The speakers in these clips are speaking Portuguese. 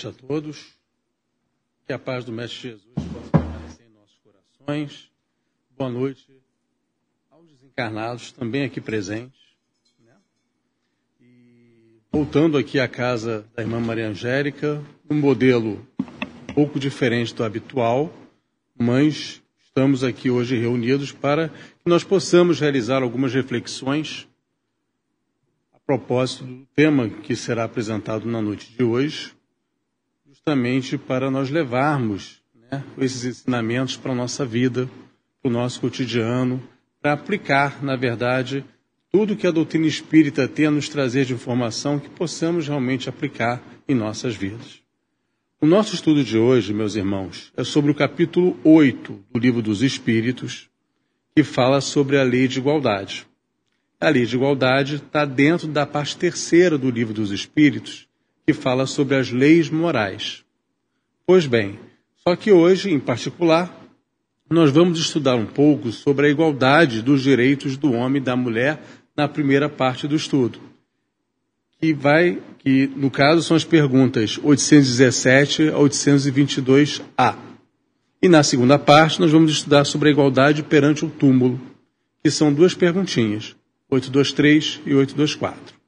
noite a todos. Que a paz do Mestre Jesus possa permanecer em nossos corações. Boa noite aos desencarnados também aqui presentes. Né? E voltando aqui à casa da irmã Maria Angélica, um modelo um pouco diferente do habitual, mas estamos aqui hoje reunidos para que nós possamos realizar algumas reflexões a propósito do tema que será apresentado na noite de hoje, justamente para nós levarmos né, esses ensinamentos para a nossa vida, para o nosso cotidiano, para aplicar, na verdade, tudo que a doutrina espírita tem a nos trazer de informação que possamos realmente aplicar em nossas vidas. O nosso estudo de hoje, meus irmãos, é sobre o capítulo 8 do Livro dos Espíritos, que fala sobre a lei de igualdade. A lei de igualdade está dentro da parte terceira do Livro dos Espíritos, que fala sobre as leis morais. Pois bem, só que hoje, em particular, nós vamos estudar um pouco sobre a igualdade dos direitos do homem e da mulher na primeira parte do estudo, que vai, que no caso são as perguntas 817 a 822a. E na segunda parte nós vamos estudar sobre a igualdade perante o túmulo, que são duas perguntinhas, 823 e 824.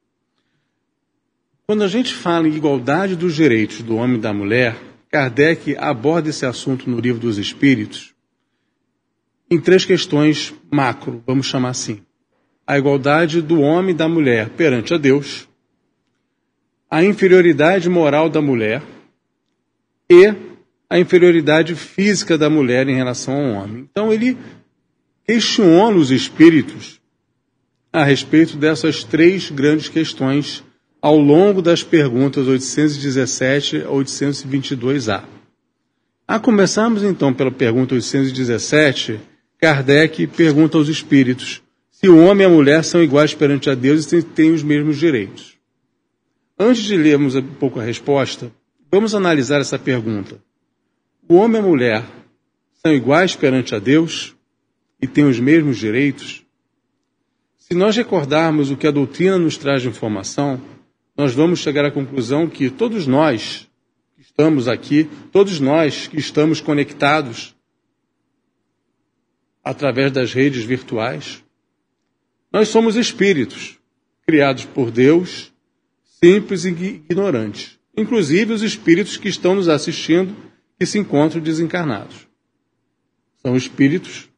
Quando a gente fala em igualdade dos direitos do homem e da mulher, Kardec aborda esse assunto no Livro dos Espíritos em três questões macro, vamos chamar assim. A igualdade do homem e da mulher perante a Deus, a inferioridade moral da mulher e a inferioridade física da mulher em relação ao homem. Então ele questiona os espíritos a respeito dessas três grandes questões ao longo das perguntas 817 a 822A. A começarmos então pela pergunta 817, Kardec pergunta aos espíritos se o homem e a mulher são iguais perante a Deus e têm os mesmos direitos. Antes de lermos um pouco a resposta, vamos analisar essa pergunta. O homem e a mulher são iguais perante a Deus e têm os mesmos direitos? Se nós recordarmos o que a doutrina nos traz de informação, nós vamos chegar à conclusão que todos nós que estamos aqui, todos nós que estamos conectados através das redes virtuais, nós somos espíritos criados por Deus, simples e ignorantes, inclusive os espíritos que estão nos assistindo que se encontram desencarnados. São espíritos,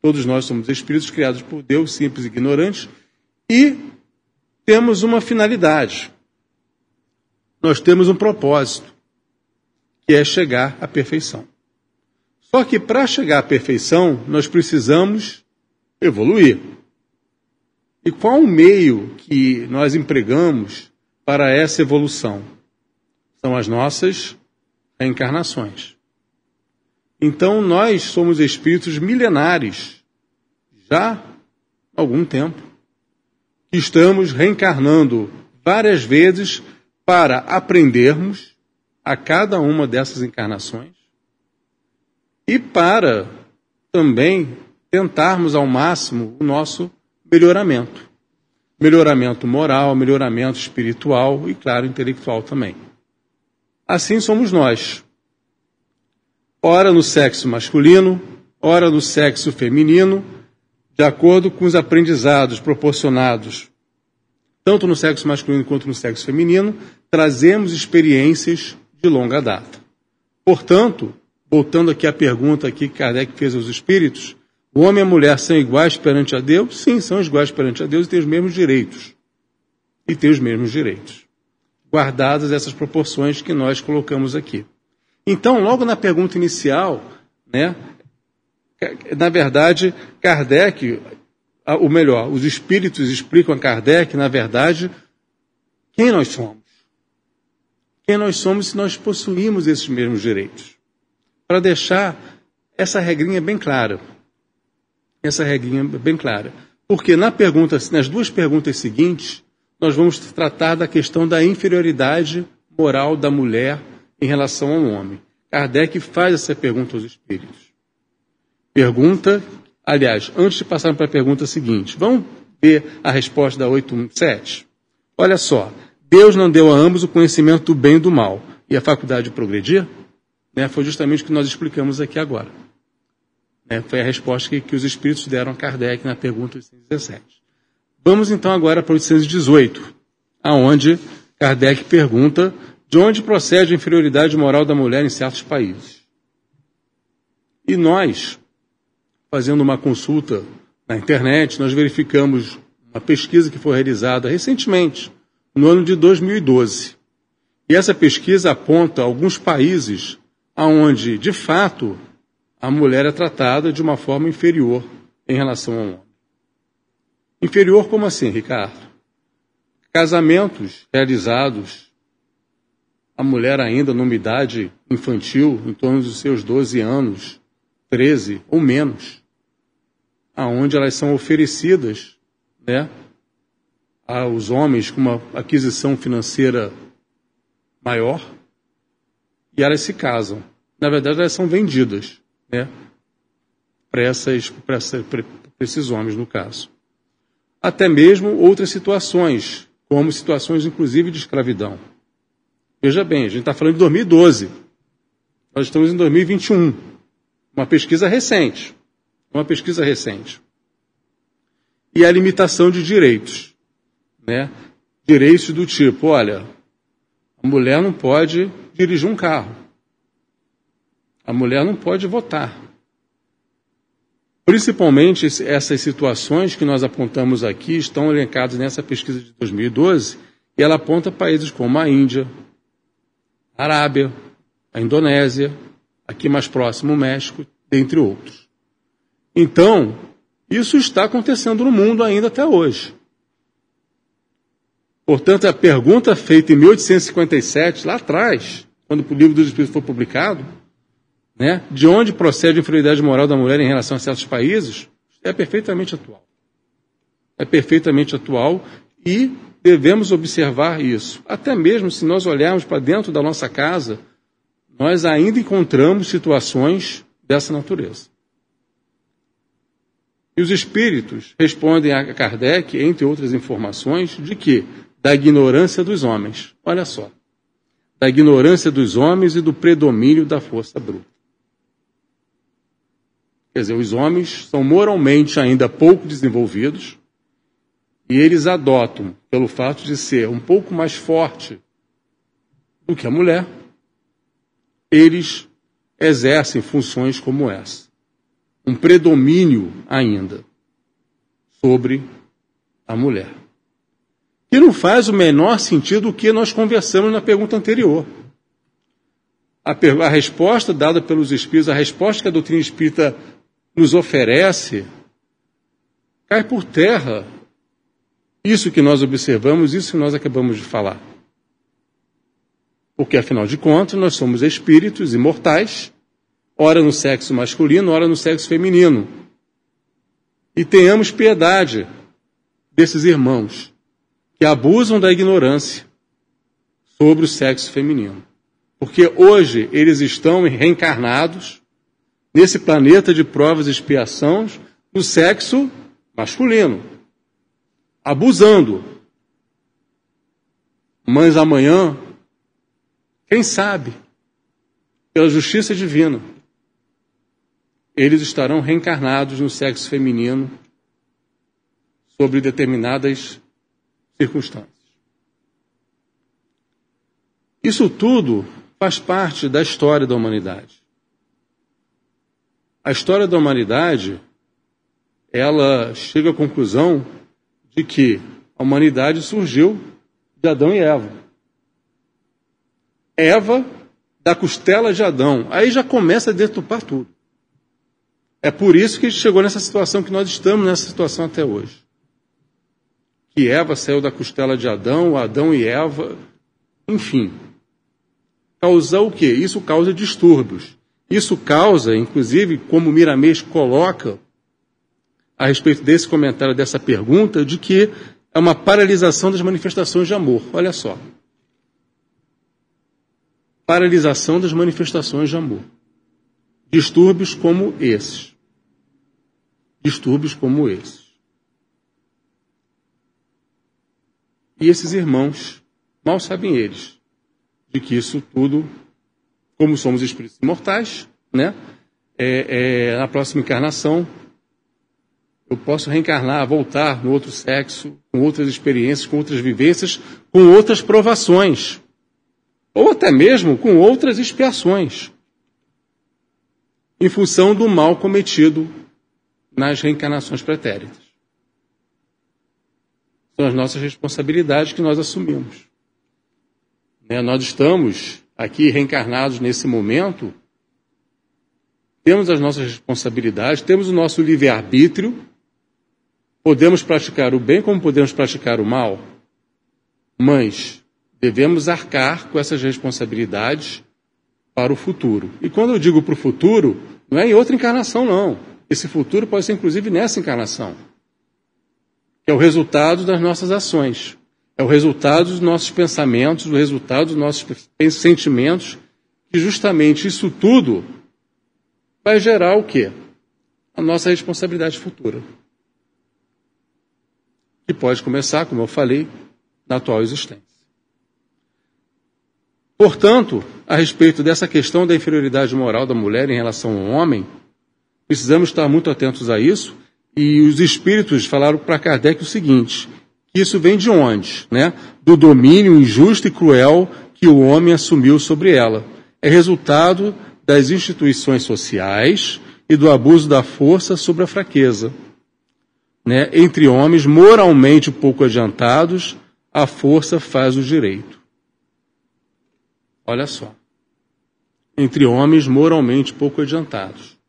todos nós somos espíritos criados por Deus, simples e ignorantes, e temos uma finalidade nós temos um propósito, que é chegar à perfeição. Só que para chegar à perfeição, nós precisamos evoluir. E qual o meio que nós empregamos para essa evolução? São as nossas reencarnações. Então nós somos espíritos milenares, já há algum tempo, que estamos reencarnando várias vezes para aprendermos a cada uma dessas encarnações e para também tentarmos ao máximo o nosso melhoramento. Melhoramento moral, melhoramento espiritual e, claro, intelectual também. Assim somos nós. Ora no sexo masculino, ora no sexo feminino, de acordo com os aprendizados proporcionados tanto no sexo masculino quanto no sexo feminino, trazemos experiências de longa data. Portanto, voltando aqui à pergunta que Kardec fez aos espíritos, o homem e a mulher são iguais perante a Deus? Sim, são iguais perante a Deus e têm os mesmos direitos. E têm os mesmos direitos. Guardadas essas proporções que nós colocamos aqui. Então, logo na pergunta inicial, né, na verdade, Kardec, ou melhor, os espíritos explicam a Kardec, na verdade, quem nós somos quem nós somos se nós possuímos esses mesmos direitos. Para deixar essa regrinha bem clara. Essa regrinha bem clara. Porque na pergunta, nas duas perguntas seguintes, nós vamos tratar da questão da inferioridade moral da mulher em relação ao homem. Kardec faz essa pergunta aos espíritos. Pergunta, aliás, antes de passar para a pergunta seguinte, vamos ver a resposta da 817? Olha só, Deus não deu a ambos o conhecimento do bem e do mal. e a faculdade progredir? Né, foi justamente o que nós explicamos aqui agora. Né, foi a resposta que, que, os espíritos deram a Kardec na pergunta 817. Vamos então agora para 818, aonde Kardec pergunta de onde procede a inferioridade moral da mulher em certos países. E nós, fazendo uma consulta na internet, nós verificamos uma pesquisa que foi realizada recentemente, no ano de 2012. E essa pesquisa aponta alguns países onde, de fato, a mulher é tratada de uma forma inferior em relação ao homem. Inferior como assim, Ricardo? Casamentos realizados a mulher ainda numa idade infantil, em torno dos seus 12 anos, 13 ou menos, aonde elas são oferecidas, né, aos homens com uma aquisição financeira maior e elas se casam. Na verdade, elas são vendidas, né, para esses homens, no caso. Até mesmo outras situações, como situações, inclusive, de escravidão. Veja bem, a gente está falando de 2012. Nós estamos em 2021. Uma pesquisa recente. Uma pesquisa recente. E a limitação de direitos. Né? Direitos do tipo, olha, a mulher não pode dirigir um carro. A mulher não pode votar. Principalmente essas situações que nós apontamos aqui estão elencadas nessa pesquisa de 2012 e ela aponta países como a Índia, Arábia, a Indonésia, aqui mais próximo o México, dentre outros. Então, isso está acontecendo no mundo ainda até hoje. Portanto, a pergunta feita em 1857, lá atrás, quando o livro dos Espíritos foi publicado, né, de onde procede a inferioridade moral da mulher em relação a certos países, é perfeitamente atual. É perfeitamente atual e devemos observar isso. Até mesmo se nós olharmos para dentro da nossa casa, nós ainda encontramos situações dessa natureza. E os espíritos respondem a Kardec, entre outras informações, de que? Da ignorância dos homens. Olha só. Da ignorância dos homens e do predomínio da força bruta. Quer dizer, os homens são moralmente ainda pouco desenvolvidos, e eles adotam, pelo fato de ser um pouco mais forte do que a mulher, eles exercem funções como essa. Um predomínio ainda sobre a mulher. Que não faz o menor sentido o que nós conversamos na pergunta anterior. A, a resposta dada pelos espíritos, a resposta que a doutrina espírita nos oferece, cai por terra isso que nós observamos, isso que nós acabamos de falar. Porque, afinal de contas, nós somos espíritos imortais, ora no sexo masculino, ora no sexo feminino. E tenhamos piedade desses irmãos que abusam da ignorância sobre o sexo feminino. Porque hoje eles estão reencarnados nesse planeta de provas e expiações no sexo masculino abusando. Mas amanhã, quem sabe, pela justiça divina, eles estarão reencarnados no sexo feminino sobre determinadas circunstâncias. Isso tudo faz parte da história da humanidade. A história da humanidade, ela chega à conclusão de que a humanidade surgiu de Adão e Eva. Eva da costela de Adão. Aí já começa a deturpar tudo. É por isso que a gente chegou nessa situação que nós estamos nessa situação até hoje. Que Eva saiu da costela de Adão, Adão e Eva, enfim. Causar o quê? Isso causa distúrbios. Isso causa, inclusive, como Miramês coloca, a respeito desse comentário, dessa pergunta, de que é uma paralisação das manifestações de amor. Olha só. Paralisação das manifestações de amor. Distúrbios como esses. Distúrbios como esses. E esses irmãos, mal sabem eles, de que isso tudo, como somos espíritos imortais, né? É, é, na próxima encarnação, eu posso reencarnar, voltar no outro sexo, com outras experiências, com outras vivências, com outras provações, ou até mesmo com outras expiações, em função do mal cometido nas reencarnações pretéritas. São as nossas responsabilidades que nós assumimos. Né? Nós estamos aqui reencarnados nesse momento, temos as nossas responsabilidades, temos o nosso livre-arbítrio, podemos praticar o bem como podemos praticar o mal, mas devemos arcar com essas responsabilidades para o futuro. E quando eu digo para o futuro, não é em outra encarnação, não. Esse futuro pode ser inclusive nessa encarnação, é o resultado das nossas ações. É o resultado dos nossos pensamentos, o resultado dos nossos sentimentos, que justamente isso tudo vai gerar o quê? A nossa responsabilidade futura. Que pode começar, como eu falei, na atual existência. Portanto, a respeito dessa questão da inferioridade moral da mulher em relação ao homem, precisamos estar muito atentos a isso. E os espíritos falaram para Kardec o seguinte: isso vem de onde? Né? Do domínio injusto e cruel que o homem assumiu sobre ela. É resultado das instituições sociais e do abuso da força sobre a fraqueza. Né? Entre homens moralmente pouco adiantados, a força faz o direito. Olha só. Entre homens moralmente pouco adiantados.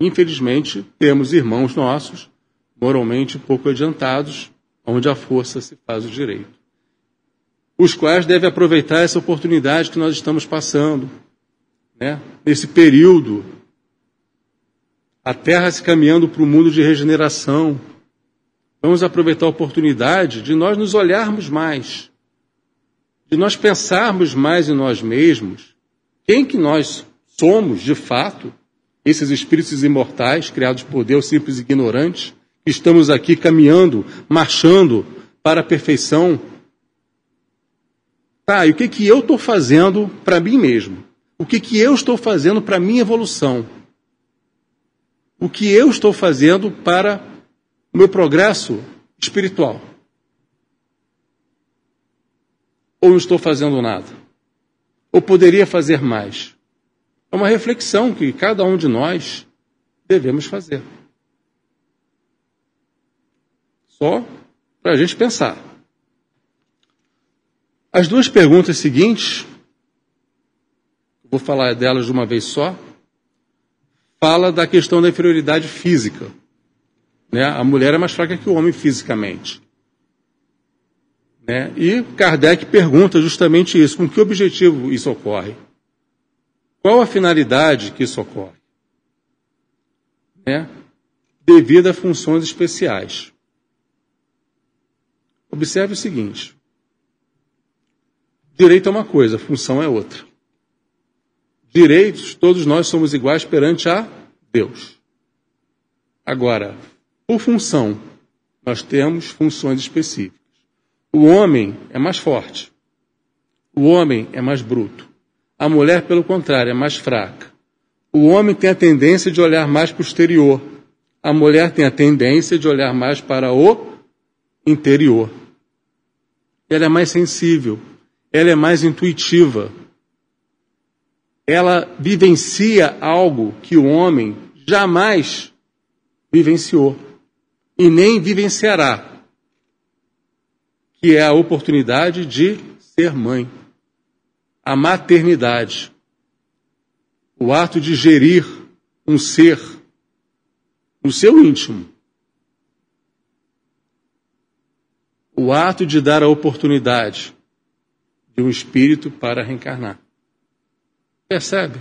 Infelizmente, temos irmãos nossos moralmente pouco adiantados onde a força se faz o direito. Os quais devem aproveitar essa oportunidade que nós estamos passando, né? nesse período, a Terra se caminhando para o mundo de regeneração. Vamos aproveitar a oportunidade de nós nos olharmos mais, de nós pensarmos mais em nós mesmos, quem que nós somos de fato, esses espíritos imortais criados por Deus, simples e ignorantes, estamos aqui caminhando, marchando para a perfeição. Tá, e o que, que eu estou fazendo para mim mesmo? O que, que eu estou fazendo para a minha evolução? O que eu estou fazendo para o meu progresso espiritual? Ou não estou fazendo nada? Ou poderia fazer mais? É uma reflexão que cada um de nós devemos fazer. Só para a gente pensar. As duas perguntas seguintes, vou falar delas de uma vez só, fala da questão da inferioridade física. Né? A mulher é mais fraca que o homem fisicamente. Né? E Kardec pergunta justamente isso: com que objetivo isso ocorre? Qual a finalidade que isso ocorre? Né? Devido a funções especiais. Observe o seguinte: direito é uma coisa, função é outra. Direitos, todos nós somos iguais perante a Deus. Agora, por função, nós temos funções específicas. O homem é mais forte. O homem é mais bruto. A mulher, pelo contrário, é mais fraca. O homem tem a tendência de olhar mais para o exterior. A mulher tem a tendência de olhar mais para o interior. Ela é mais sensível, ela é mais intuitiva. Ela vivencia algo que o homem jamais vivenciou e nem vivenciará, que é a oportunidade de ser mãe, a maternidade, o ato de gerir um ser no seu íntimo o ato de dar a oportunidade de um espírito para reencarnar. Percebe?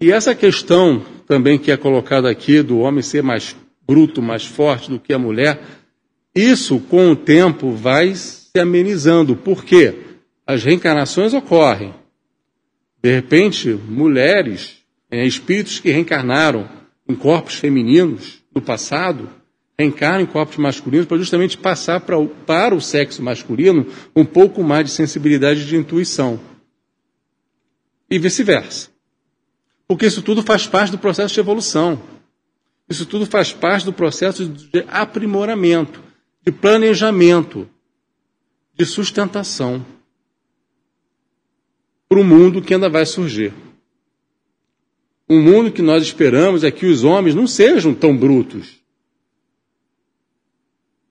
E essa questão também que é colocada aqui do homem ser mais bruto, mais forte do que a mulher, isso com o tempo vai se amenizando. Por quê? As reencarnações ocorrem. De repente, mulheres, é, espíritos que reencarnaram em corpos femininos no passado, reencarnam em corpos masculinos para justamente passar para o, para o sexo masculino um pouco mais de sensibilidade de intuição. E vice-versa. Porque isso tudo faz parte do processo de evolução. Isso tudo faz parte do processo de aprimoramento, de planejamento, de sustentação para o mundo que ainda vai surgir. Um mundo que nós esperamos é que os homens não sejam tão brutos,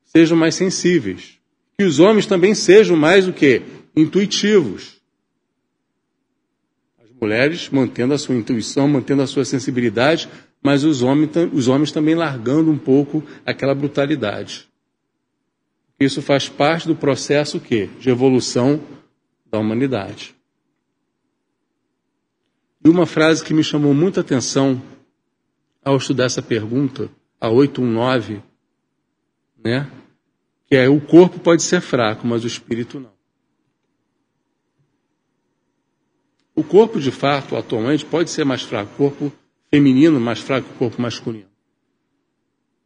sejam mais sensíveis, que os homens também sejam mais o que intuitivos. As mulheres mantendo a sua intuição, mantendo a sua sensibilidade, mas os homens, os homens também largando um pouco aquela brutalidade. Isso faz parte do processo que de evolução da humanidade. E uma frase que me chamou muita atenção ao estudar essa pergunta, a 819, né? Que é o corpo pode ser fraco, mas o espírito não. O corpo, de fato, atualmente, pode ser mais fraco. O corpo feminino mais fraco que o corpo masculino.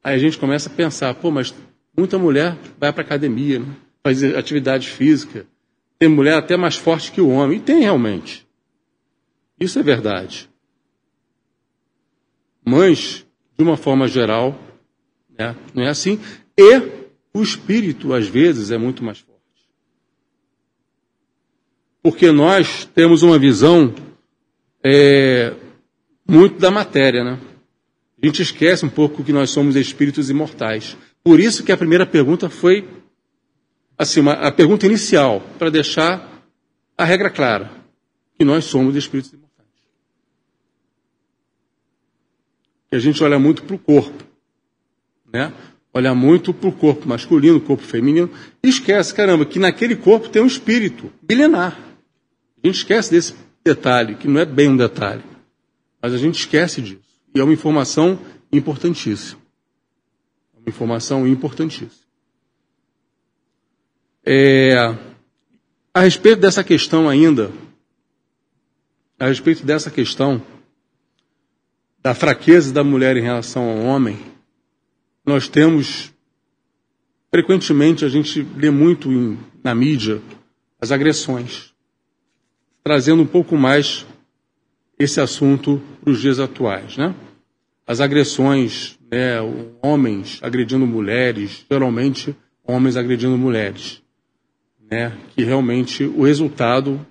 Aí a gente começa a pensar, pô, mas muita mulher vai para academia, né? faz atividade física. Tem mulher até mais forte que o homem. E tem realmente. Isso é verdade. Mas, de uma forma geral, né, não é assim. E o espírito, às vezes, é muito mais forte. Porque nós temos uma visão é, muito da matéria, né? A gente esquece um pouco que nós somos espíritos imortais. Por isso que a primeira pergunta foi assim, uma, a pergunta inicial, para deixar a regra clara, que nós somos espíritos imortais. que a gente olha muito para o corpo, né? Olha muito para o corpo masculino, corpo feminino, e esquece, caramba, que naquele corpo tem um espírito milenar. A gente esquece desse detalhe, que não é bem um detalhe, mas a gente esquece disso. E é uma informação importantíssima. Informação importantíssima. É, a respeito dessa questão ainda, a respeito dessa questão, da fraqueza da mulher em relação ao homem, nós temos, frequentemente, a gente lê muito em, na mídia as agressões, trazendo um pouco mais esse assunto para os dias atuais. Né? As agressões, né, homens agredindo mulheres, geralmente homens agredindo mulheres, né, que realmente o resultado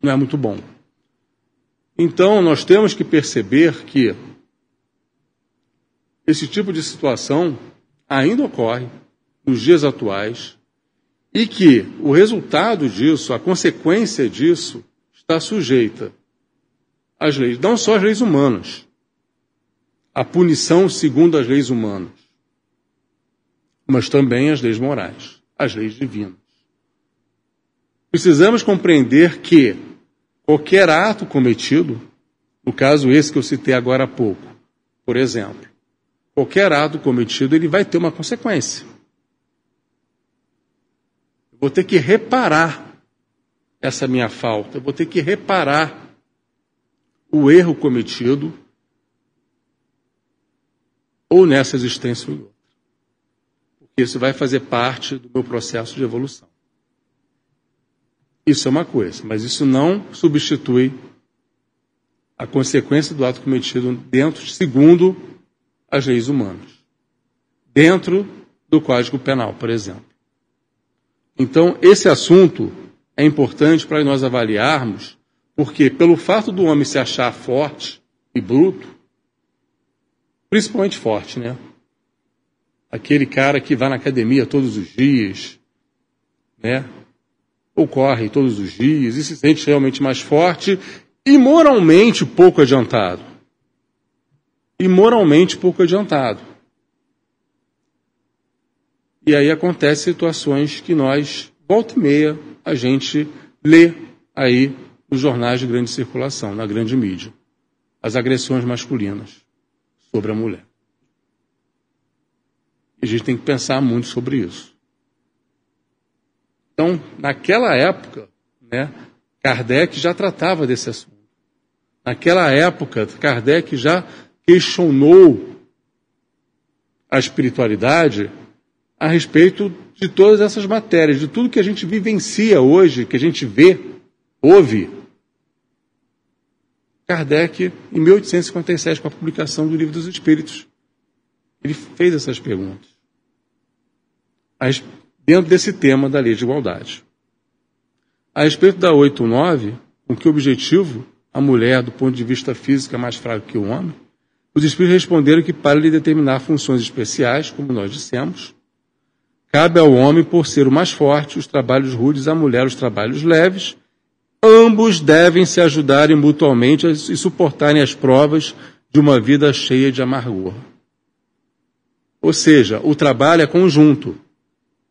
não é muito bom. Então, nós temos que perceber que esse tipo de situação ainda ocorre nos dias atuais e que o resultado disso, a consequência disso, está sujeita às leis, não só às leis humanas, à punição segundo as leis humanas, mas também às leis morais, às leis divinas. Precisamos compreender que qualquer ato cometido, no caso esse que eu citei agora há pouco, por exemplo, qualquer ato cometido ele vai ter uma consequência. Eu vou ter que reparar essa minha falta, eu vou ter que reparar o erro cometido ou nessa existência ou em outra. Porque isso vai fazer parte do meu processo de evolução. Isso é uma coisa, mas isso não substitui a consequência do ato cometido dentro, segundo as leis humanas, dentro do Código Penal, por exemplo. Então, esse assunto é importante para nós avaliarmos, porque pelo fato do homem se achar forte e bruto, principalmente forte, né? Aquele cara que vai na academia todos os dias, né? ou corre todos os dias e se sente realmente mais forte e moralmente pouco adiantado. E moralmente pouco adiantado. E aí acontecem situações que nós, volta e meia, a gente lê aí nos jornais de grande circulação, na grande mídia. As agressões masculinas sobre a mulher. E a gente tem que pensar muito sobre isso. Então, naquela época, né, Kardec já tratava desse assunto. Naquela época, Kardec já questionou a espiritualidade a respeito de todas essas matérias, de tudo que a gente vivencia hoje, que a gente vê, ouve. Kardec, em 1857, com a publicação do Livro dos Espíritos, ele fez essas perguntas. Dentro desse tema da lei de igualdade. A respeito da 8.9, com que objetivo a mulher, do ponto de vista físico, é mais fraca que o homem, os espíritos responderam que para lhe determinar funções especiais, como nós dissemos, cabe ao homem, por ser o mais forte, os trabalhos rudes, à mulher os trabalhos leves. Ambos devem se ajudarem mutuamente e suportarem as provas de uma vida cheia de amargor. Ou seja, o trabalho é conjunto.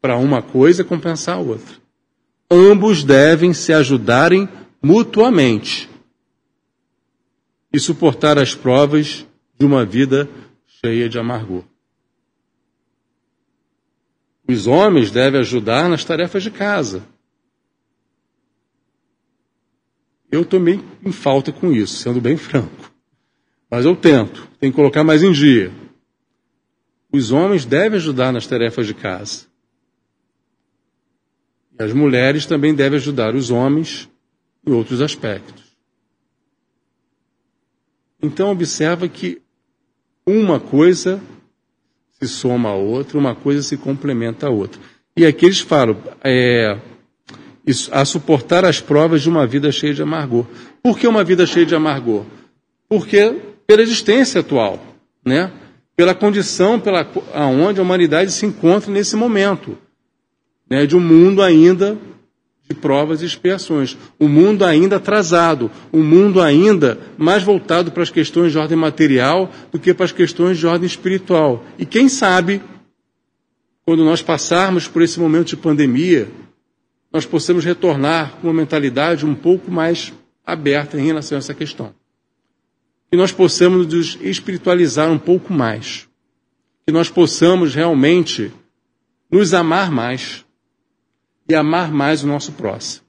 Para uma coisa compensar a outra ambos devem se ajudarem mutuamente e suportar as provas de uma vida cheia de amargor. Os homens devem ajudar nas tarefas de casa. Eu tomei em falta com isso, sendo bem franco. Mas eu tento, tenho que colocar mais em dia. Os homens devem ajudar nas tarefas de casa. E as mulheres também devem ajudar os homens em outros aspectos. Então observa que uma coisa se soma a outra, uma coisa se complementa a outra. E aqui eles falam é, a suportar as provas de uma vida cheia de amargor. Por que uma vida cheia de amargor? Porque pela existência atual, né? pela condição pela onde a humanidade se encontra nesse momento né, de um mundo ainda de provas e expiações. Um mundo ainda atrasado, um mundo ainda mais voltado para as questões de ordem material do que para as questões de ordem espiritual. E quem sabe, quando nós passarmos por esse momento de pandemia, nós possamos retornar com uma mentalidade um pouco mais aberta em relação a essa questão. Que nós possamos nos espiritualizar um pouco mais. Que nós possamos realmente nos amar mais e amar mais o nosso próximo.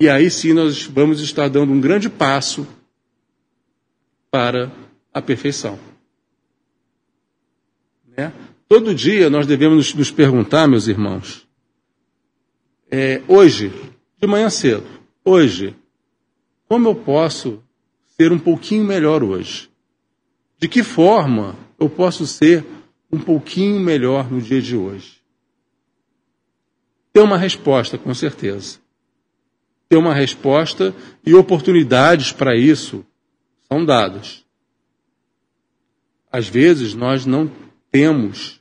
E aí sim nós vamos estar dando um grande passo para a perfeição. Né? Todo dia nós devemos nos perguntar, meus irmãos, é, hoje, de manhã cedo, hoje, como eu posso ser um pouquinho melhor hoje? De que forma eu posso ser um pouquinho melhor no dia de hoje? Tem uma resposta, com certeza. Tem uma resposta e oportunidades para isso são dadas. Às vezes nós não temos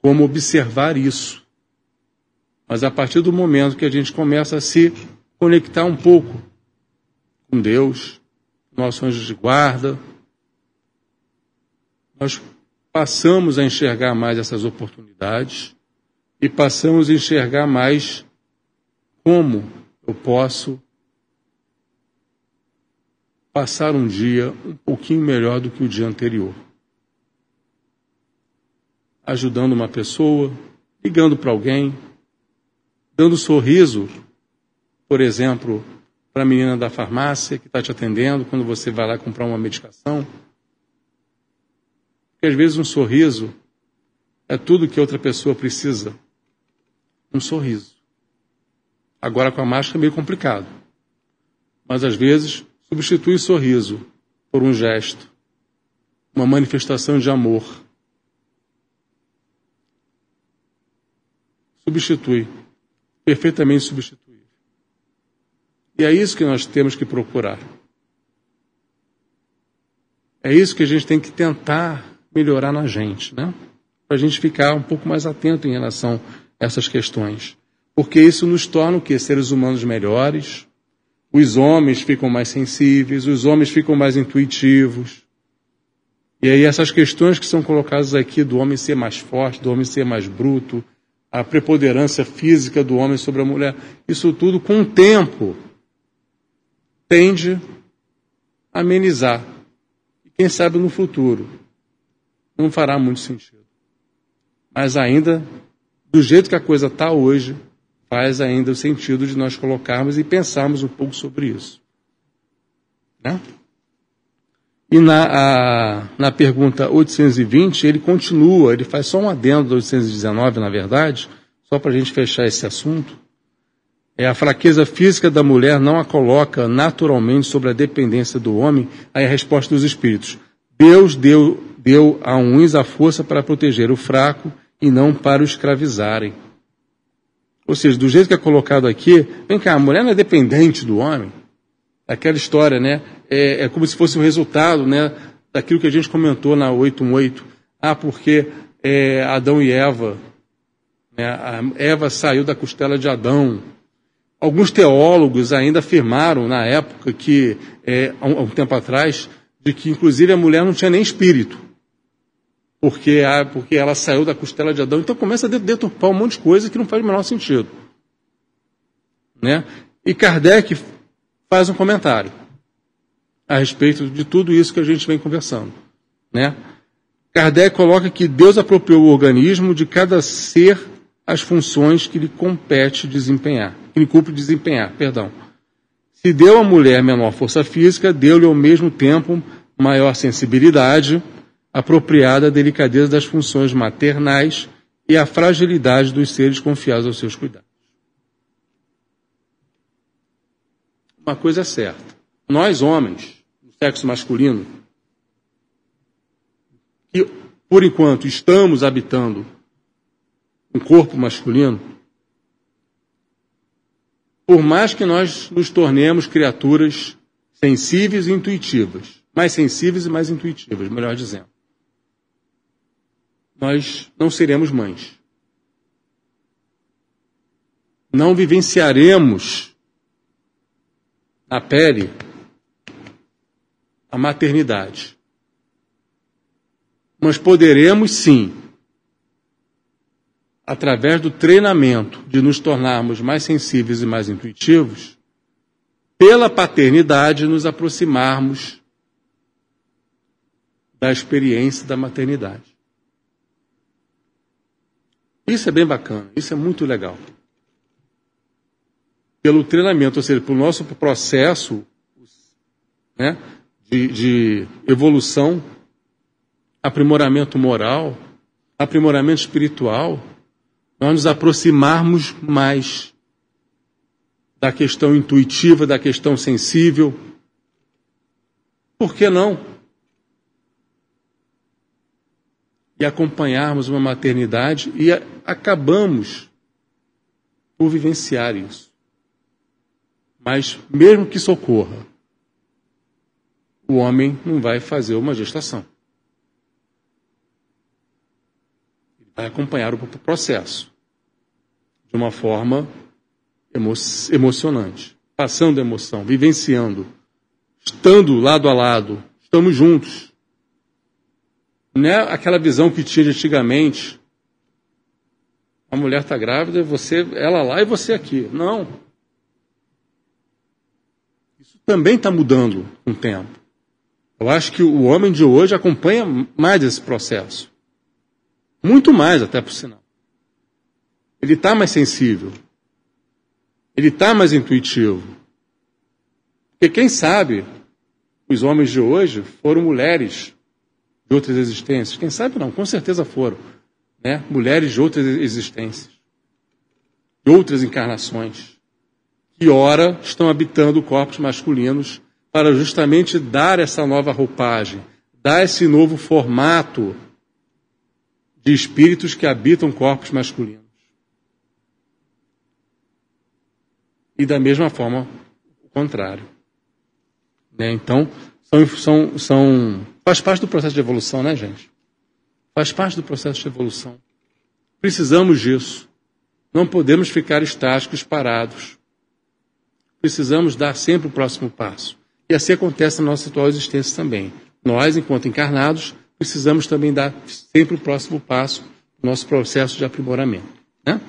como observar isso. Mas a partir do momento que a gente começa a se conectar um pouco com Deus, nosso anjo de guarda, nós passamos a enxergar mais essas oportunidades e passamos a enxergar mais como eu posso passar um dia um pouquinho melhor do que o dia anterior. Ajudando uma pessoa, ligando para alguém, dando sorriso, por exemplo, para a menina da farmácia que está te atendendo quando você vai lá comprar uma medicação. Porque às vezes um sorriso é tudo que outra pessoa precisa um sorriso. Agora com a máscara é meio complicado. Mas às vezes substitui o sorriso por um gesto, uma manifestação de amor. Substitui, perfeitamente substituível. E é isso que nós temos que procurar. É isso que a gente tem que tentar melhorar na gente, né? Para a gente ficar um pouco mais atento em relação essas questões. Porque isso nos torna o quê? Seres humanos melhores. Os homens ficam mais sensíveis, os homens ficam mais intuitivos. E aí essas questões que são colocadas aqui do homem ser mais forte, do homem ser mais bruto, a preponderância física do homem sobre a mulher, isso tudo com o tempo tende a amenizar. E quem sabe no futuro não fará muito sentido. Mas ainda do jeito que a coisa está hoje, faz ainda o sentido de nós colocarmos e pensarmos um pouco sobre isso. Né? E na, a, na pergunta 820, ele continua, ele faz só um adendo do 819, na verdade, só para a gente fechar esse assunto. É a fraqueza física da mulher não a coloca naturalmente sobre a dependência do homem. Aí a resposta dos espíritos. Deus deu, deu a uns a força para proteger o fraco e não para o escravizarem. Ou seja, do jeito que é colocado aqui, vem cá, a mulher não é dependente do homem. Aquela história, né? É, é como se fosse o resultado, né? Daquilo que a gente comentou na 818. Ah, porque é, Adão e Eva, né? A Eva saiu da costela de Adão. Alguns teólogos ainda afirmaram na época que, é, há um tempo atrás, de que inclusive a mulher não tinha nem espírito porque, porque ela saiu da costela de Adão. Então começa a deturpar um monte de coisa que não faz o menor sentido. Né? E Kardec faz um comentário a respeito de tudo isso que a gente vem conversando. Né? Kardec coloca que Deus apropriou o organismo de cada ser as funções que lhe compete desempenhar, que lhe cumpre desempenhar, perdão. Se deu à mulher menor força física, deu-lhe ao mesmo tempo maior sensibilidade, apropriada à delicadeza das funções maternais e à fragilidade dos seres confiados aos seus cuidados. Uma coisa é certa: nós, homens, sexo masculino, que por enquanto estamos habitando um corpo masculino, por mais que nós nos tornemos criaturas sensíveis e intuitivas, mais sensíveis e mais intuitivas, melhor dizendo nós não seremos mães. Não vivenciaremos na pele a maternidade. Mas poderemos sim, através do treinamento de nos tornarmos mais sensíveis e mais intuitivos, pela paternidade nos aproximarmos da experiência da maternidade. Isso é bem bacana, isso é muito legal. Pelo treinamento, ou seja, pelo nosso processo né, de, de evolução, aprimoramento moral, aprimoramento espiritual, nós nos aproximarmos mais da questão intuitiva, da questão sensível. Por que não? e acompanharmos uma maternidade e acabamos por vivenciar isso. Mas, mesmo que socorra, o homem não vai fazer uma gestação. Ele vai acompanhar o processo de uma forma emo emocionante, passando emoção, vivenciando, estando lado a lado, estamos juntos. Não é aquela visão que tinha antigamente. A mulher está grávida, você, ela lá e você aqui. Não. Isso também está mudando com o tempo. Eu acho que o homem de hoje acompanha mais esse processo. Muito mais, até por sinal. Ele está mais sensível. Ele está mais intuitivo. Porque quem sabe os homens de hoje foram mulheres de outras existências? Quem sabe não, com certeza foram. Né? Mulheres de outras existências, de outras encarnações, que ora estão habitando corpos masculinos para justamente dar essa nova roupagem, dar esse novo formato de espíritos que habitam corpos masculinos. E da mesma forma, o contrário. Né? Então, são, são, são Faz parte do processo de evolução, né, gente? Faz parte do processo de evolução. Precisamos disso. Não podemos ficar estáticos, parados. Precisamos dar sempre o próximo passo. E assim acontece na nossa atual existência também. Nós, enquanto encarnados, precisamos também dar sempre o próximo passo no nosso processo de aprimoramento. Né?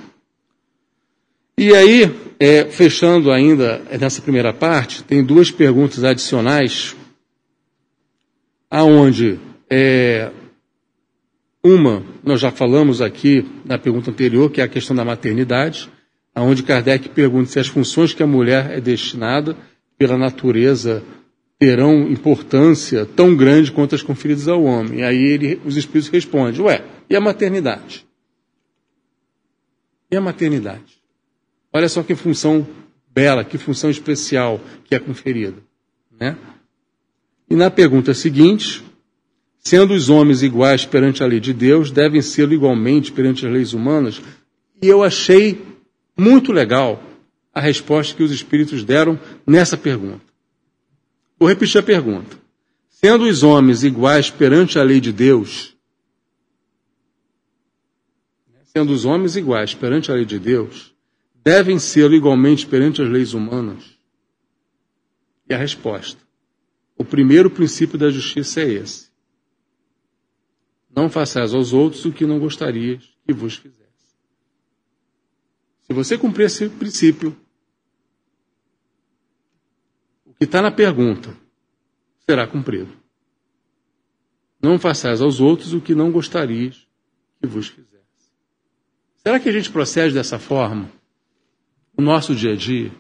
E aí, é, fechando ainda nessa primeira parte, tem duas perguntas adicionais aonde é, uma, nós já falamos aqui na pergunta anterior, que é a questão da maternidade, aonde Kardec pergunta se as funções que a mulher é destinada pela natureza terão importância tão grande quanto as conferidas ao homem. Aí ele, os espíritos respondem: Ué, e a maternidade? E a maternidade? Olha só que função bela, que função especial que é conferida. Né? E na pergunta seguinte, sendo os homens iguais perante a lei de Deus, devem ser igualmente perante as leis humanas? E eu achei muito legal a resposta que os espíritos deram nessa pergunta. Vou repetir a pergunta. Sendo os homens iguais perante a lei de Deus, sendo os homens iguais perante a lei de Deus, devem ser igualmente perante as leis humanas? E a resposta: o primeiro princípio da justiça é esse. Não façais aos outros o que não gostarias que vos fizesse. Se você cumprir esse princípio, que está na pergunta será cumprido. Não façais aos outros o que não gostarias que vos fizesse. Será que a gente procede dessa forma no nosso dia a dia?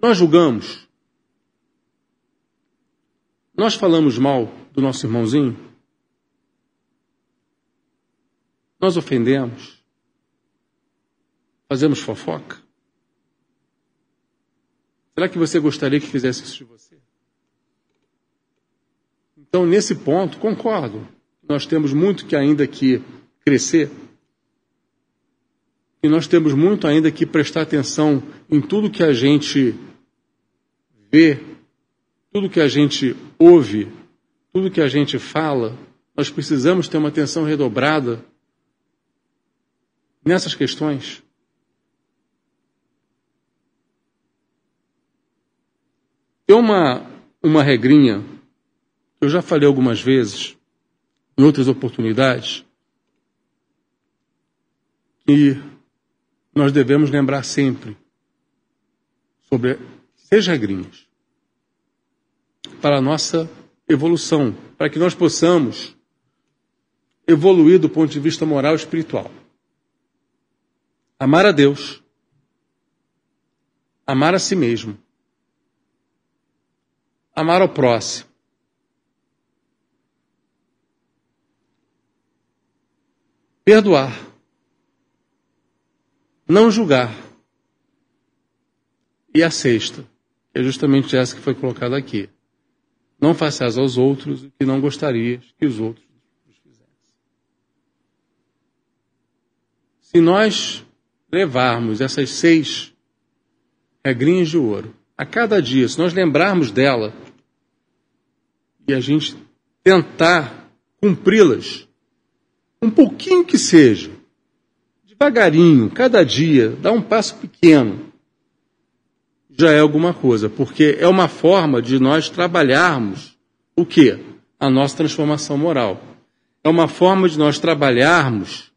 Nós julgamos. Nós falamos mal do nosso irmãozinho. Nós ofendemos. Fazemos fofoca. Será que você gostaria que fizesse isso de você? Então, nesse ponto, concordo. Nós temos muito que ainda que crescer. E nós temos muito ainda que prestar atenção em tudo que a gente vê, tudo que a gente ouve, tudo que a gente fala. Nós precisamos ter uma atenção redobrada nessas questões. Tem uma, uma regrinha eu já falei algumas vezes, em outras oportunidades, que nós devemos lembrar sempre sobre seis regrinhas para a nossa evolução, para que nós possamos evoluir do ponto de vista moral e espiritual. Amar a Deus, amar a si mesmo, amar ao próximo, perdoar, não julgar. E a sexta, é justamente essa que foi colocada aqui. Não faças aos outros o que não gostarias que os outros fizessem. Se nós levarmos essas seis regrinhas de ouro a cada dia, se nós lembrarmos dela e a gente tentar cumpri-las, um pouquinho que seja, devagarinho, cada dia, dá um passo pequeno, já é alguma coisa, porque é uma forma de nós trabalharmos o quê? A nossa transformação moral. É uma forma de nós trabalharmos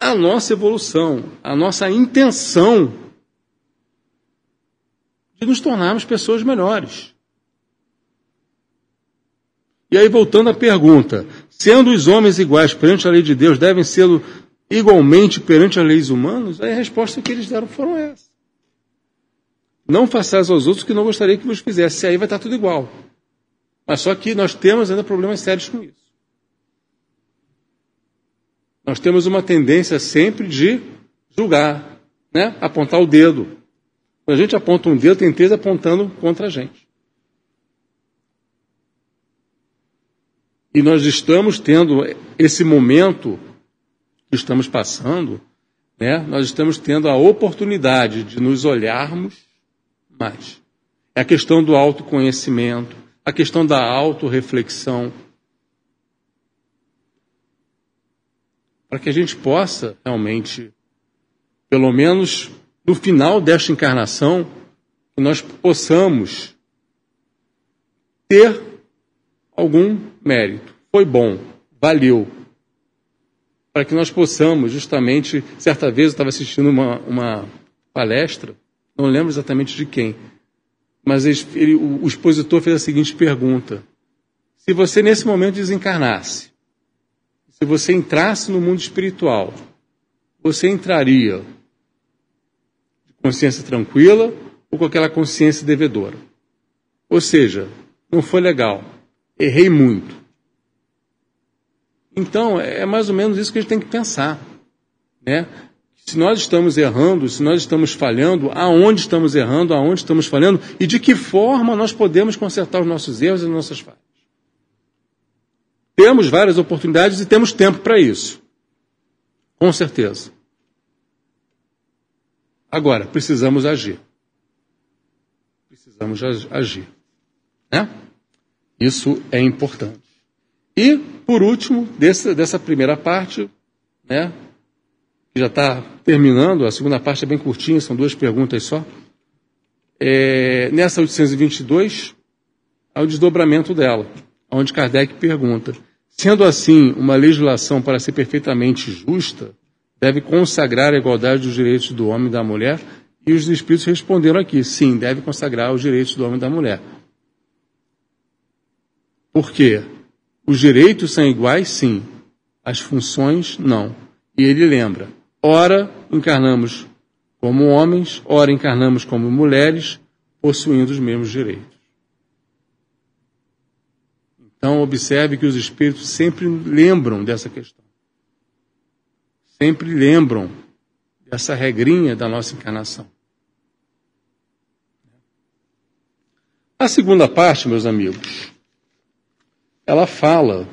a nossa evolução, a nossa intenção de nos tornarmos pessoas melhores. E aí, voltando à pergunta, sendo os homens iguais perante a lei de Deus, devem ser igualmente perante as leis humanas? Aí a resposta que eles deram foram essa. Não façais aos outros o que não gostaria que vos fizesse. Aí vai estar tudo igual. Mas só que nós temos ainda problemas sérios com isso. Nós temos uma tendência sempre de julgar, né? apontar o dedo. Quando a gente aponta um dedo, tem três apontando contra a gente. E nós estamos tendo esse momento que estamos passando, né? Nós estamos tendo a oportunidade de nos olharmos mais. É a questão do autoconhecimento, a questão da autorreflexão. Para que a gente possa realmente, pelo menos no final desta encarnação, nós possamos ter algum mérito. Foi bom, valeu. Para que nós possamos, justamente, certa vez eu estava assistindo uma, uma palestra, não lembro exatamente de quem, mas ele, o, o expositor fez a seguinte pergunta: Se você nesse momento desencarnasse, se você entrasse no mundo espiritual, você entraria de consciência tranquila ou com aquela consciência devedora. Ou seja, não foi legal, errei muito. Então, é mais ou menos isso que a gente tem que pensar. Né? Se nós estamos errando, se nós estamos falhando, aonde estamos errando, aonde estamos falhando e de que forma nós podemos consertar os nossos erros e as nossas falhas. Temos várias oportunidades e temos tempo para isso. Com certeza. Agora, precisamos agir. Precisamos agir. Né? Isso é importante. E, por último, dessa, dessa primeira parte, né, que já está terminando, a segunda parte é bem curtinha, são duas perguntas só. É, nessa 822, há o desdobramento dela, onde Kardec pergunta: sendo assim, uma legislação para ser perfeitamente justa, deve consagrar a igualdade dos direitos do homem e da mulher? E os espíritos responderam aqui: sim, deve consagrar os direitos do homem e da mulher. Por quê? Os direitos são iguais, sim. As funções, não. E ele lembra: ora encarnamos como homens, ora encarnamos como mulheres, possuindo os mesmos direitos. Então, observe que os espíritos sempre lembram dessa questão sempre lembram dessa regrinha da nossa encarnação. A segunda parte, meus amigos, ela fala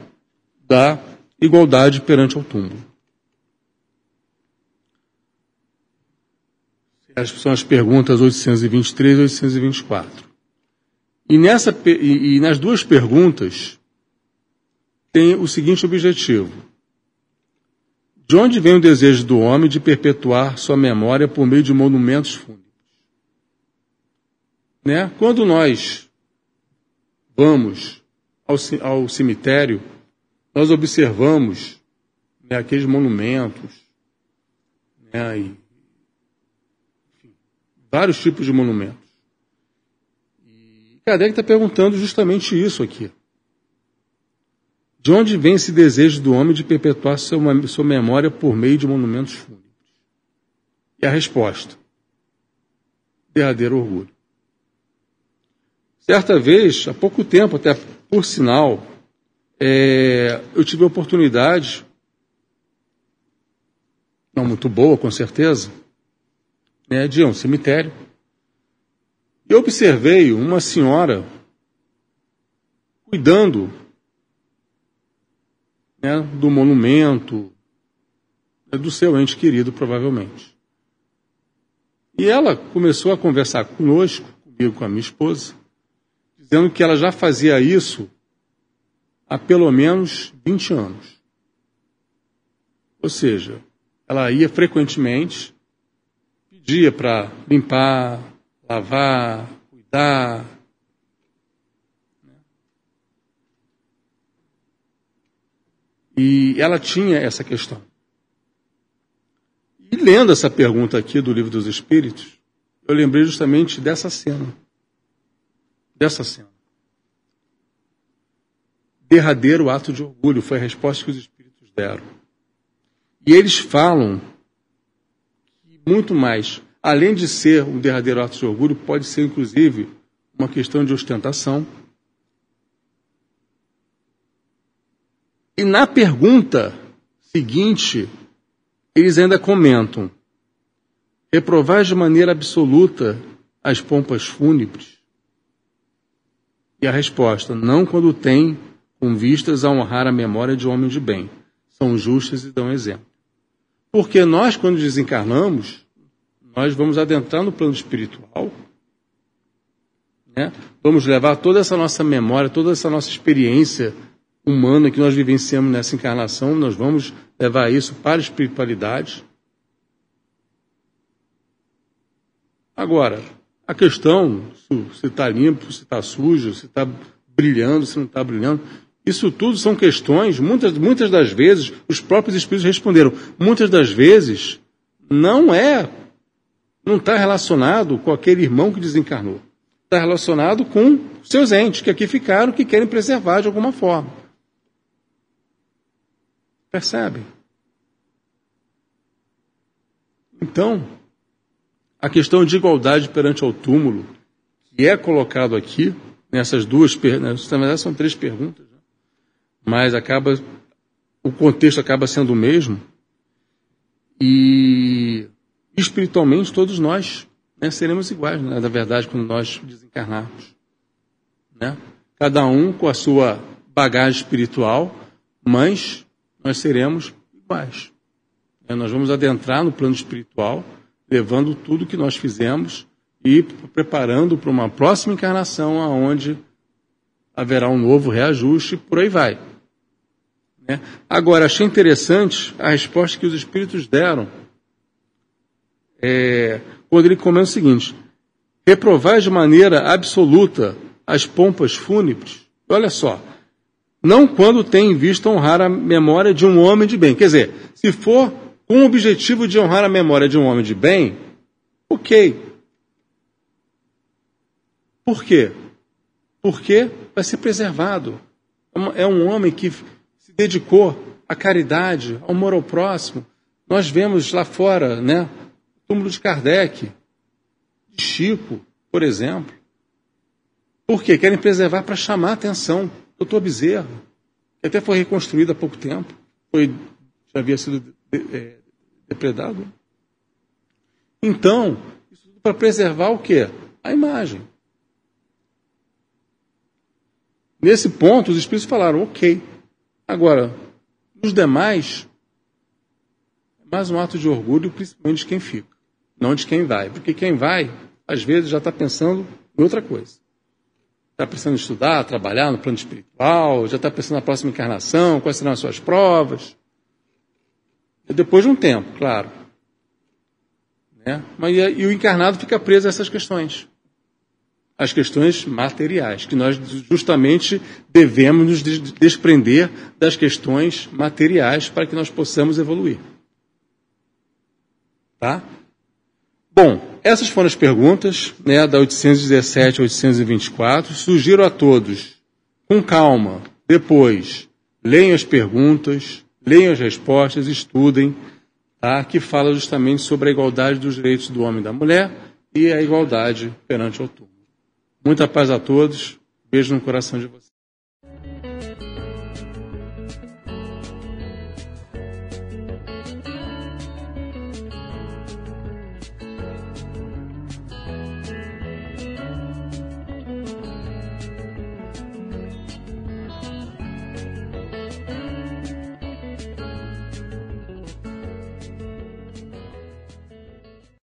da igualdade perante o túmulo. São as perguntas 823 e 824. E, nessa, e, e nas duas perguntas tem o seguinte objetivo: de onde vem o desejo do homem de perpetuar sua memória por meio de monumentos fúnebres? Né? Quando nós vamos ao, ao cemitério, nós observamos né, aqueles monumentos, né, e, enfim, vários tipos de monumentos. E Kardec está perguntando justamente isso aqui. De onde vem esse desejo do homem de perpetuar sua, sua memória por meio de monumentos fúnebres? E a resposta: verdadeiro orgulho. Certa vez, há pouco tempo, até por sinal, é, eu tive a oportunidade, não muito boa, com certeza, né, de um cemitério. E observei uma senhora cuidando né, do monumento, né, do seu ente querido, provavelmente. E ela começou a conversar conosco, comigo, com a minha esposa, dizendo que ela já fazia isso há pelo menos 20 anos. Ou seja, ela ia frequentemente, pedia para limpar, lavar, cuidar, E ela tinha essa questão. E lendo essa pergunta aqui do Livro dos Espíritos, eu lembrei justamente dessa cena. Dessa cena. Derradeiro ato de orgulho foi a resposta que os Espíritos deram. E eles falam que muito mais, além de ser um derradeiro ato de orgulho, pode ser inclusive uma questão de ostentação E na pergunta seguinte, eles ainda comentam: reprovar de maneira absoluta as pompas fúnebres? E a resposta: não quando tem com vistas a honrar a memória de homem de bem. São justas e dão exemplo. Porque nós, quando desencarnamos, nós vamos adentrar no plano espiritual, né? vamos levar toda essa nossa memória, toda essa nossa experiência humana que nós vivenciamos nessa encarnação, nós vamos levar isso para a espiritualidade. Agora, a questão se está limpo, se está sujo, se está brilhando, se não está brilhando, isso tudo são questões, muitas, muitas das vezes, os próprios espíritos responderam, muitas das vezes não é, não está relacionado com aquele irmão que desencarnou. Está relacionado com seus entes que aqui ficaram, que querem preservar de alguma forma. Percebe? Então, a questão de igualdade perante ao túmulo, que é colocado aqui, nessas duas perguntas, na verdade são três perguntas, né? mas acaba, o contexto acaba sendo o mesmo, e espiritualmente todos nós né, seremos iguais, né, na verdade, quando nós desencarnarmos. Né? Cada um com a sua bagagem espiritual, mas nós seremos iguais. Né? Nós vamos adentrar no plano espiritual, levando tudo que nós fizemos e preparando para uma próxima encarnação, aonde haverá um novo reajuste, por aí vai. Né? Agora, achei interessante a resposta que os espíritos deram é, quando ele comenta o seguinte: reprovai de maneira absoluta as pompas fúnebres. Olha só, não quando tem em vista honrar a memória de um homem de bem. Quer dizer, se for com o objetivo de honrar a memória de um homem de bem, ok. Por quê? Porque vai ser preservado. É um homem que se dedicou à caridade, ao amor ao próximo. Nós vemos lá fora, né? O túmulo de Kardec, de Chico, por exemplo. Por quê? Querem preservar para chamar a atenção. Doutor Bezerra, que até foi reconstruído há pouco tempo, foi, já havia sido é, depredado. Então, isso tudo para preservar o quê? A imagem. Nesse ponto, os espíritos falaram, ok. Agora, nos demais, é mais um ato de orgulho, principalmente de quem fica, não de quem vai. Porque quem vai, às vezes, já está pensando em outra coisa. Está pensando em estudar, trabalhar no plano espiritual, já está pensando na próxima encarnação, quais serão as suas provas. Depois de um tempo, claro. Né? Mas, e o encarnado fica preso a essas questões. As questões materiais, que nós justamente devemos nos desprender das questões materiais para que nós possamos evoluir. Tá? Bom, essas foram as perguntas, né, da 817 a 824. Sugiro a todos, com calma, depois, leiam as perguntas, leiam as respostas, estudem, tá, que fala justamente sobre a igualdade dos direitos do homem e da mulher e a igualdade perante o túmulo. Muita paz a todos. Beijo no coração de vocês.